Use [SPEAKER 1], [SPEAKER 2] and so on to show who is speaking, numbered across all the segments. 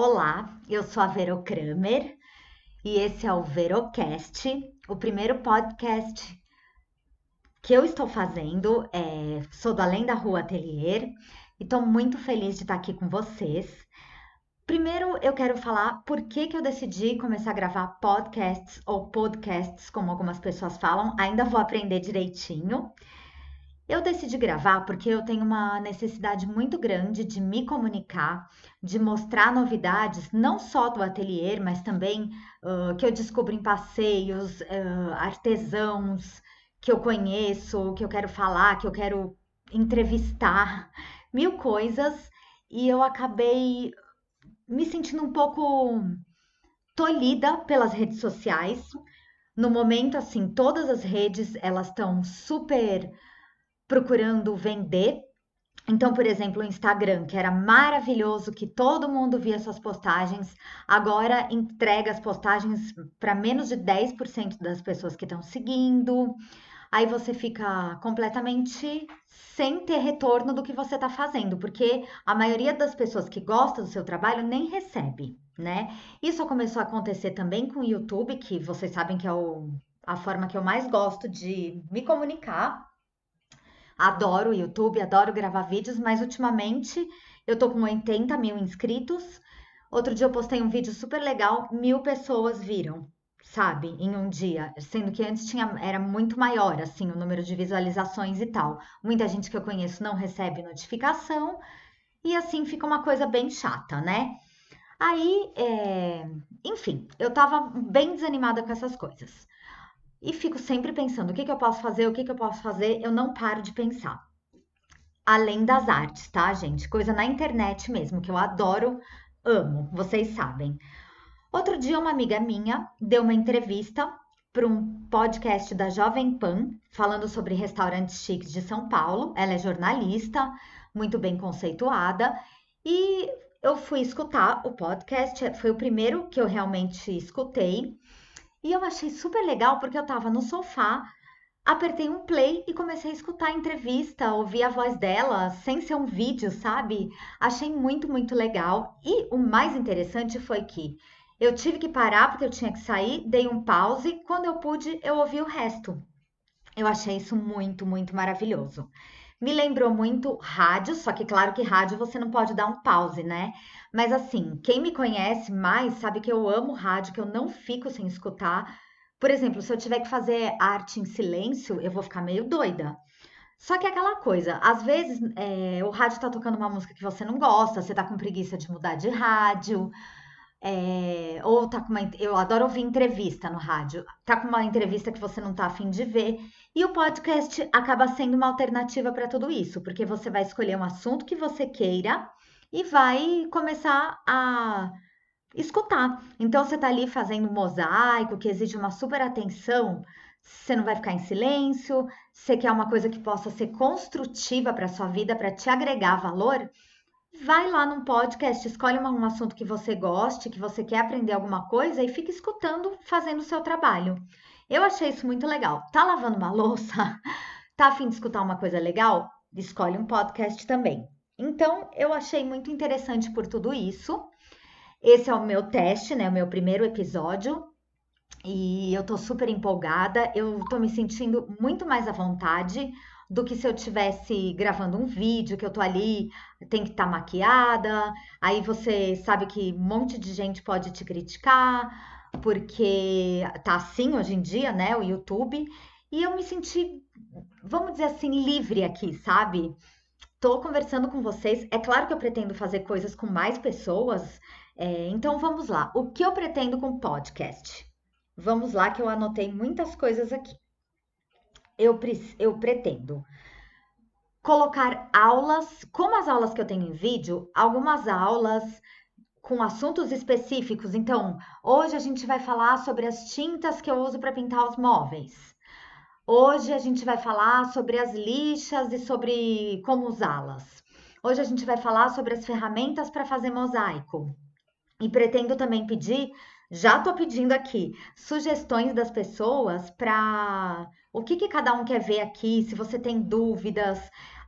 [SPEAKER 1] Olá, eu sou a Vero Kramer e esse é o Verocast, o primeiro podcast que eu estou fazendo. É, sou do Além da Rua Atelier e estou muito feliz de estar aqui com vocês. Primeiro, eu quero falar por que, que eu decidi começar a gravar podcasts ou podcasts, como algumas pessoas falam. Ainda vou aprender direitinho. Eu decidi gravar porque eu tenho uma necessidade muito grande de me comunicar, de mostrar novidades, não só do ateliê, mas também uh, que eu descubro em passeios, uh, artesãos que eu conheço, que eu quero falar, que eu quero entrevistar, mil coisas, e eu acabei me sentindo um pouco tolhida pelas redes sociais. No momento, assim, todas as redes elas estão super procurando vender. Então, por exemplo, o Instagram, que era maravilhoso, que todo mundo via suas postagens, agora entrega as postagens para menos de 10% das pessoas que estão seguindo. Aí você fica completamente sem ter retorno do que você está fazendo, porque a maioria das pessoas que gostam do seu trabalho nem recebe, né? Isso começou a acontecer também com o YouTube, que vocês sabem que é o, a forma que eu mais gosto de me comunicar Adoro o YouTube, adoro gravar vídeos, mas ultimamente eu tô com 80 mil inscritos. Outro dia eu postei um vídeo super legal, mil pessoas viram, sabe, em um dia, sendo que antes tinha, era muito maior, assim, o número de visualizações e tal. Muita gente que eu conheço não recebe notificação e assim fica uma coisa bem chata, né? Aí, é... enfim, eu tava bem desanimada com essas coisas e fico sempre pensando o que, que eu posso fazer, o que, que eu posso fazer, eu não paro de pensar. Além das artes, tá, gente? Coisa na internet mesmo, que eu adoro, amo, vocês sabem. Outro dia, uma amiga minha deu uma entrevista para um podcast da Jovem Pan, falando sobre restaurantes chiques de São Paulo. Ela é jornalista, muito bem conceituada, e eu fui escutar o podcast, foi o primeiro que eu realmente escutei. E eu achei super legal porque eu tava no sofá, apertei um play e comecei a escutar a entrevista, ouvir a voz dela, sem ser um vídeo, sabe? Achei muito, muito legal. E o mais interessante foi que eu tive que parar porque eu tinha que sair, dei um pause, quando eu pude, eu ouvi o resto. Eu achei isso muito, muito maravilhoso. Me lembrou muito rádio, só que claro que rádio você não pode dar um pause, né? Mas assim, quem me conhece mais sabe que eu amo rádio, que eu não fico sem escutar. Por exemplo, se eu tiver que fazer arte em silêncio, eu vou ficar meio doida. Só que é aquela coisa, às vezes é, o rádio tá tocando uma música que você não gosta, você tá com preguiça de mudar de rádio, é, ou tá com uma. Eu adoro ouvir entrevista no rádio. Tá com uma entrevista que você não tá afim de ver. E o podcast acaba sendo uma alternativa para tudo isso, porque você vai escolher um assunto que você queira e vai começar a escutar. Então você tá ali fazendo um mosaico que exige uma super atenção. Você não vai ficar em silêncio, você quer uma coisa que possa ser construtiva para sua vida, para te agregar valor vai lá num podcast, escolhe um assunto que você goste, que você quer aprender alguma coisa e fica escutando, fazendo o seu trabalho. Eu achei isso muito legal. Tá lavando uma louça? Tá afim de escutar uma coisa legal? Escolhe um podcast também. Então, eu achei muito interessante por tudo isso. Esse é o meu teste, né? O meu primeiro episódio. E eu tô super empolgada. Eu tô me sentindo muito mais à vontade do que se eu tivesse gravando um vídeo, que eu tô ali, tem que estar tá maquiada, aí você sabe que um monte de gente pode te criticar, porque tá assim hoje em dia, né, o YouTube, e eu me senti, vamos dizer assim, livre aqui, sabe? Tô conversando com vocês, é claro que eu pretendo fazer coisas com mais pessoas, é, então vamos lá. O que eu pretendo com podcast? Vamos lá, que eu anotei muitas coisas aqui eu, eu pretendo colocar aulas, como as aulas que eu tenho em vídeo, algumas aulas com assuntos específicos. Então, hoje a gente vai falar sobre as tintas que eu uso para pintar os móveis. Hoje a gente vai falar sobre as lixas e sobre como usá-las. Hoje a gente vai falar sobre as ferramentas para fazer mosaico. E pretendo também pedir já tô pedindo aqui sugestões das pessoas para o que, que cada um quer ver aqui, se você tem dúvidas.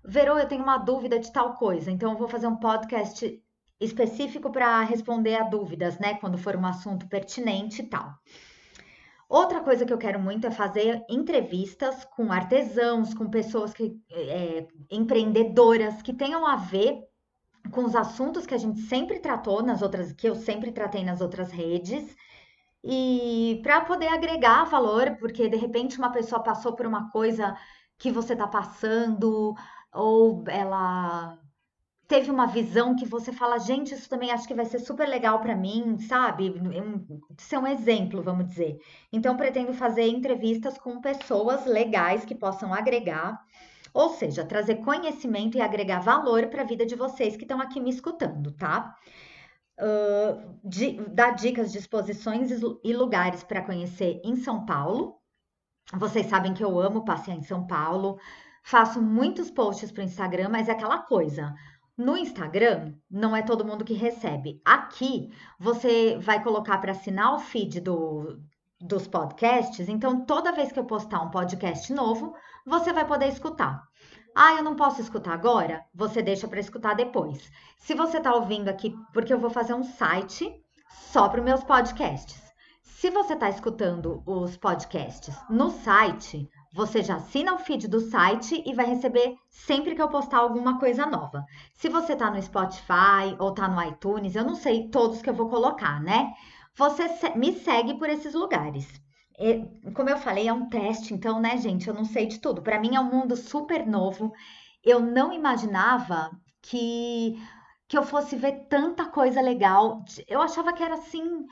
[SPEAKER 1] Verô, eu tenho uma dúvida de tal coisa, então eu vou fazer um podcast específico para responder a dúvidas, né? Quando for um assunto pertinente e tal. Outra coisa que eu quero muito é fazer entrevistas com artesãos, com pessoas que é, empreendedoras que tenham a ver com os assuntos que a gente sempre tratou nas outras, que eu sempre tratei nas outras redes, e para poder agregar valor, porque de repente uma pessoa passou por uma coisa que você está passando, ou ela teve uma visão que você fala, gente, isso também acho que vai ser super legal para mim, sabe? Ser um exemplo, vamos dizer. Então, pretendo fazer entrevistas com pessoas legais que possam agregar, ou seja, trazer conhecimento e agregar valor para a vida de vocês que estão aqui me escutando, tá? Uh, de, dar dicas de exposições e lugares para conhecer em São Paulo. Vocês sabem que eu amo passear em São Paulo. Faço muitos posts para o Instagram, mas é aquela coisa. No Instagram, não é todo mundo que recebe. Aqui, você vai colocar para assinar o feed do, dos podcasts. Então, toda vez que eu postar um podcast novo, você vai poder escutar. Ah, eu não posso escutar agora? Você deixa para escutar depois. Se você está ouvindo aqui, porque eu vou fazer um site só para os meus podcasts. Se você está escutando os podcasts no site, você já assina o feed do site e vai receber sempre que eu postar alguma coisa nova. Se você tá no Spotify ou tá no iTunes, eu não sei todos que eu vou colocar, né? Você me segue por esses lugares. Como eu falei, é um teste, então, né, gente, eu não sei de tudo. Para mim é um mundo super novo. Eu não imaginava que que eu fosse ver tanta coisa legal. Eu achava que era assim,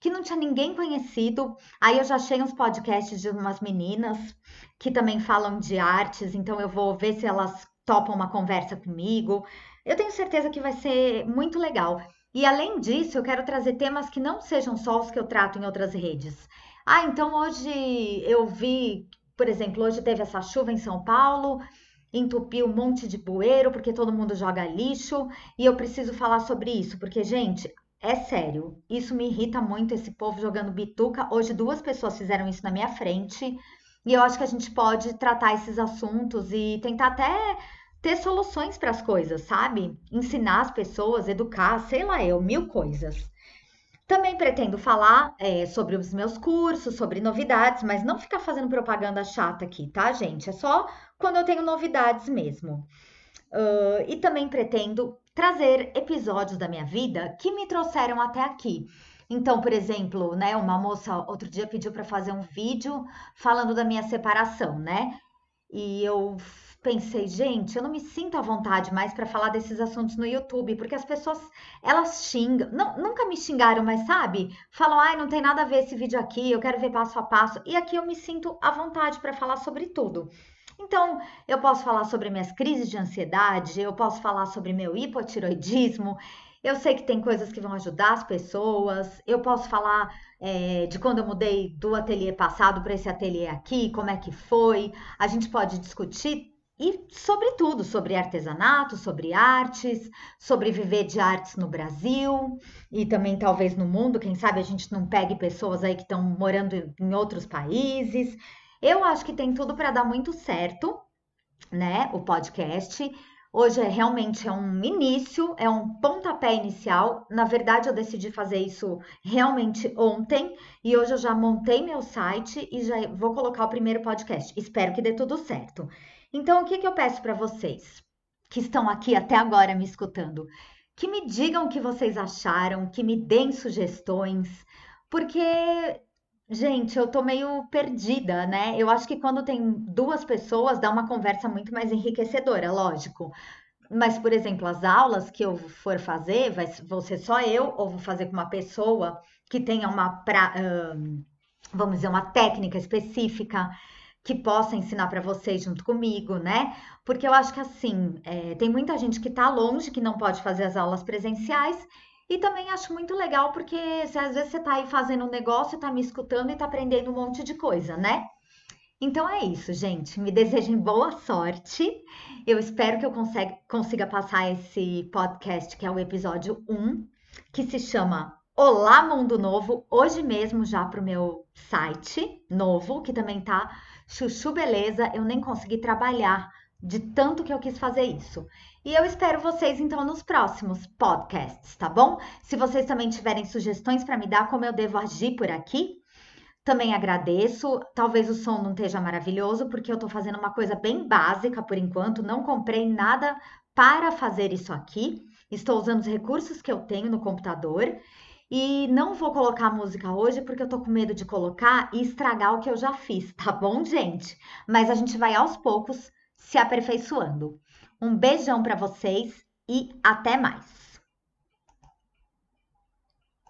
[SPEAKER 1] que não tinha ninguém conhecido. Aí eu já achei uns podcasts de umas meninas que também falam de artes, então eu vou ver se elas topam uma conversa comigo. Eu tenho certeza que vai ser muito legal. E além disso, eu quero trazer temas que não sejam só os que eu trato em outras redes. Ah, então hoje eu vi, por exemplo, hoje teve essa chuva em São Paulo, entupiu um monte de bueiro porque todo mundo joga lixo e eu preciso falar sobre isso, porque gente, é sério, isso me irrita muito esse povo jogando bituca. Hoje duas pessoas fizeram isso na minha frente. E eu acho que a gente pode tratar esses assuntos e tentar até ter soluções para as coisas, sabe? Ensinar as pessoas, educar, sei lá eu, mil coisas. Também pretendo falar é, sobre os meus cursos, sobre novidades, mas não ficar fazendo propaganda chata aqui, tá, gente? É só quando eu tenho novidades mesmo. Uh, e também pretendo trazer episódios da minha vida que me trouxeram até aqui. Então, por exemplo, né, uma moça outro dia pediu para fazer um vídeo falando da minha separação, né? E eu pensei, gente, eu não me sinto à vontade mais para falar desses assuntos no YouTube, porque as pessoas, elas xingam, não, nunca me xingaram, mas sabe? Falam, ai, não tem nada a ver esse vídeo aqui, eu quero ver passo a passo. E aqui eu me sinto à vontade para falar sobre tudo. Então, eu posso falar sobre minhas crises de ansiedade, eu posso falar sobre meu hipotiroidismo, eu sei que tem coisas que vão ajudar as pessoas. Eu posso falar é, de quando eu mudei do ateliê passado para esse ateliê aqui, como é que foi. A gente pode discutir e sobre tudo, sobre artesanato, sobre artes, sobre viver de artes no Brasil e também talvez no mundo. Quem sabe a gente não pegue pessoas aí que estão morando em outros países. Eu acho que tem tudo para dar muito certo, né? O podcast. Hoje é realmente é um início, é um pontapé inicial. Na verdade, eu decidi fazer isso realmente ontem e hoje eu já montei meu site e já vou colocar o primeiro podcast. Espero que dê tudo certo. Então, o que, que eu peço para vocês que estão aqui até agora me escutando? Que me digam o que vocês acharam, que me deem sugestões, porque Gente, eu tô meio perdida, né? Eu acho que quando tem duas pessoas, dá uma conversa muito mais enriquecedora, lógico. Mas, por exemplo, as aulas que eu for fazer, vai, vou ser só eu, ou vou fazer com uma pessoa que tenha uma, pra, vamos dizer, uma técnica específica que possa ensinar para vocês junto comigo, né? Porque eu acho que assim, é, tem muita gente que tá longe, que não pode fazer as aulas presenciais, e também acho muito legal porque se às vezes você está aí fazendo um negócio, está me escutando e está aprendendo um monte de coisa, né? Então é isso, gente. Me desejem boa sorte. Eu espero que eu consiga, consiga passar esse podcast, que é o episódio 1, que se chama Olá Mundo Novo, hoje mesmo já para o meu site novo, que também tá chuchu beleza. Eu nem consegui trabalhar de tanto que eu quis fazer isso. E eu espero vocês então nos próximos podcasts, tá bom? Se vocês também tiverem sugestões para me dar como eu devo agir por aqui, também agradeço. Talvez o som não esteja maravilhoso, porque eu estou fazendo uma coisa bem básica por enquanto, não comprei nada para fazer isso aqui. Estou usando os recursos que eu tenho no computador e não vou colocar música hoje porque eu tô com medo de colocar e estragar o que eu já fiz, tá bom, gente? Mas a gente vai aos poucos se aperfeiçoando. Um beijão para vocês e até mais!